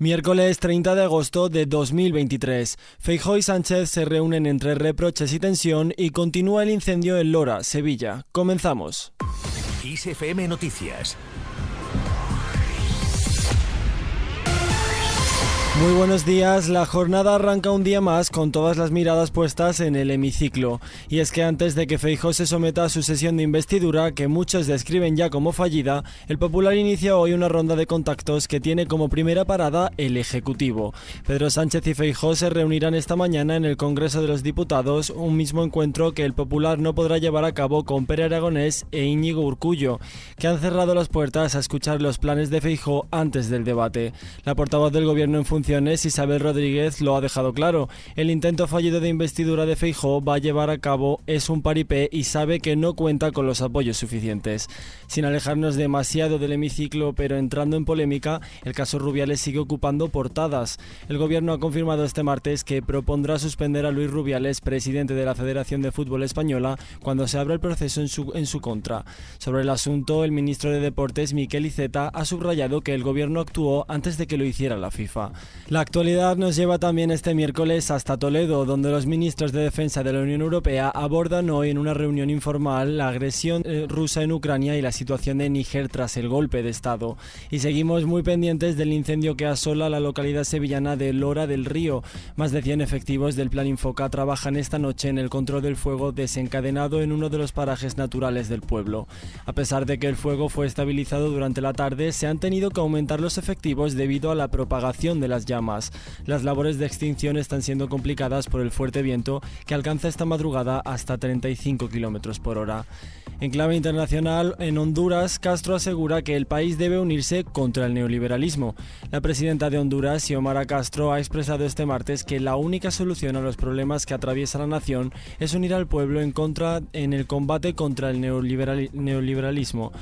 Miércoles 30 de agosto de 2023. Feijóo y Sánchez se reúnen entre reproches y tensión y continúa el incendio en Lora, Sevilla. Comenzamos. Noticias Muy buenos días, la jornada arranca un día más con todas las miradas puestas en el hemiciclo. Y es que antes de que Feijóo se someta a su sesión de investidura, que muchos describen ya como fallida, el Popular inicia hoy una ronda de contactos que tiene como primera parada el Ejecutivo. Pedro Sánchez y Feijóo se reunirán esta mañana en el Congreso de los Diputados, un mismo encuentro que el Popular no podrá llevar a cabo con Pere Aragonés e Íñigo Urcullo, que han cerrado las puertas a escuchar los planes de Feijóo antes del debate. La portavoz del Gobierno en función Isabel Rodríguez lo ha dejado claro. El intento fallido de investidura de Feijó va a llevar a cabo es un paripé y sabe que no cuenta con los apoyos suficientes. Sin alejarnos demasiado del hemiciclo, pero entrando en polémica, el caso Rubiales sigue ocupando portadas. El gobierno ha confirmado este martes que propondrá suspender a Luis Rubiales, presidente de la Federación de Fútbol Española, cuando se abra el proceso en su, en su contra. Sobre el asunto, el ministro de Deportes, Miquel Iceta, ha subrayado que el gobierno actuó antes de que lo hiciera la FIFA. La actualidad nos lleva también este miércoles hasta Toledo, donde los ministros de Defensa de la Unión Europea abordan hoy en una reunión informal la agresión eh, rusa en Ucrania y la situación de Níger tras el golpe de Estado. Y seguimos muy pendientes del incendio que asola la localidad sevillana de Lora del Río. Más de 100 efectivos del Plan Infoca trabajan esta noche en el control del fuego desencadenado en uno de los parajes naturales del pueblo. A pesar de que el fuego fue estabilizado durante la tarde, se han tenido que aumentar los efectivos debido a la propagación de las llamas. Las labores de extinción están siendo complicadas por el fuerte viento que alcanza esta madrugada hasta 35 km por hora. En clave internacional, en Honduras, Castro asegura que el país debe unirse contra el neoliberalismo. La presidenta de Honduras, Xiomara Castro, ha expresado este martes que la única solución a los problemas que atraviesa la nación es unir al pueblo en contra en el combate contra el neoliberalismo.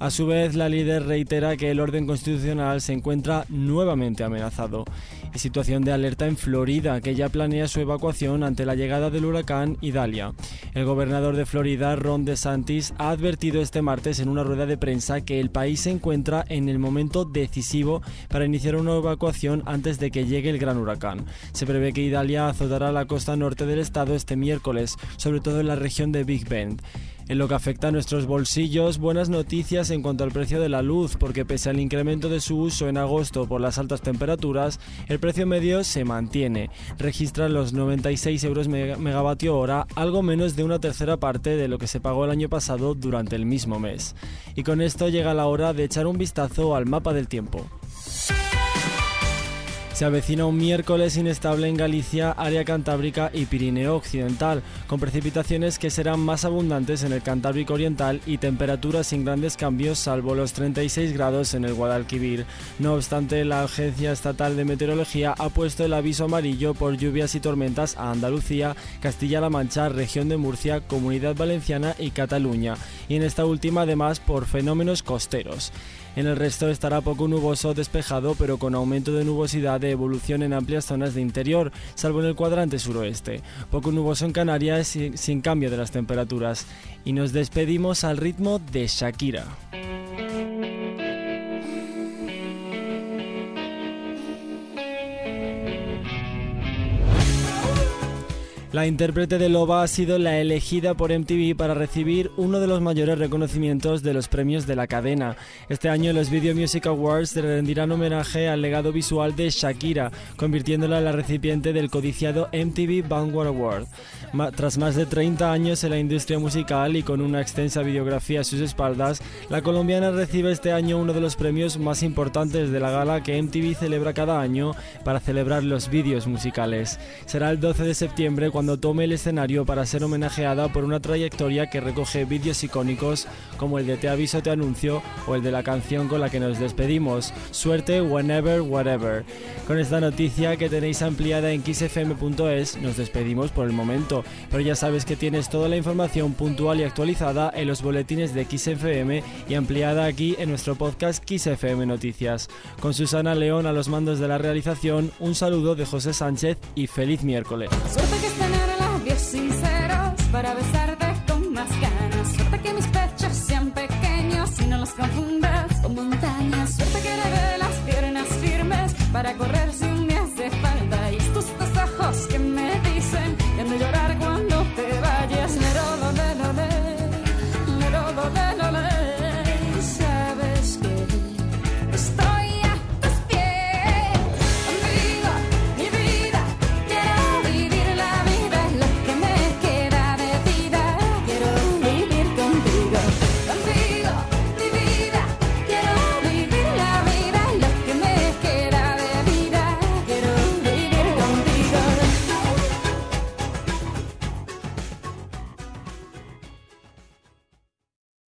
A su vez, la líder reitera que el orden constitucional se encuentra nuevamente amenazado. Situación de alerta en Florida, que ya planea su evacuación ante la llegada del huracán Idalia. El gobernador de Florida, Ron DeSantis, ha advertido este martes en una rueda de prensa que el país se encuentra en el momento decisivo para iniciar una evacuación antes de que llegue el gran huracán. Se prevé que Idalia azotará la costa norte del estado este miércoles, sobre todo en la región de Big Bend. En lo que afecta a nuestros bolsillos, buenas noticias en cuanto al precio de la luz, porque pese al incremento de su uso en agosto por las altas temperaturas, el precio medio se mantiene. Registra los 96 euros megavatio hora, algo menos de una tercera parte de lo que se pagó el año pasado durante el mismo mes. Y con esto llega la hora de echar un vistazo al mapa del tiempo. Se avecina un miércoles inestable en Galicia, área cantábrica y Pirineo Occidental, con precipitaciones que serán más abundantes en el Cantábrico Oriental y temperaturas sin grandes cambios salvo los 36 grados en el Guadalquivir. No obstante, la Agencia Estatal de Meteorología ha puesto el aviso amarillo por lluvias y tormentas a Andalucía, Castilla-La Mancha, región de Murcia, Comunidad Valenciana y Cataluña, y en esta última además por fenómenos costeros. En el resto estará poco nuboso despejado, pero con aumento de nubosidad de evolución en amplias zonas de interior, salvo en el cuadrante suroeste. Poco nuboso en Canarias sin cambio de las temperaturas. Y nos despedimos al ritmo de Shakira. La intérprete de Loba ha sido la elegida por MTV para recibir uno de los mayores reconocimientos de los premios de la cadena. Este año los Video Music Awards rendirán homenaje al legado visual de Shakira, convirtiéndola en la recipiente del codiciado MTV Vanguard Award. Tras más de 30 años en la industria musical y con una extensa videografía a sus espaldas, la colombiana recibe este año uno de los premios más importantes de la gala que MTV celebra cada año para celebrar los vídeos musicales. Será el 12 de septiembre cuando tome el escenario para ser homenajeada por una trayectoria que recoge vídeos icónicos como el de Te aviso, te anuncio o el de la canción con la que nos despedimos, Suerte, Whenever, Whatever. Con esta noticia que tenéis ampliada en kissfm.es nos despedimos por el momento, pero ya sabes que tienes toda la información puntual y actualizada en los boletines de XFM y ampliada aquí en nuestro podcast XFM Noticias. Con Susana León a los mandos de la realización, un saludo de José Sánchez y feliz miércoles sinceros para besarte con más ganas. Suerte que mis pechos sean pequeños y no los confundas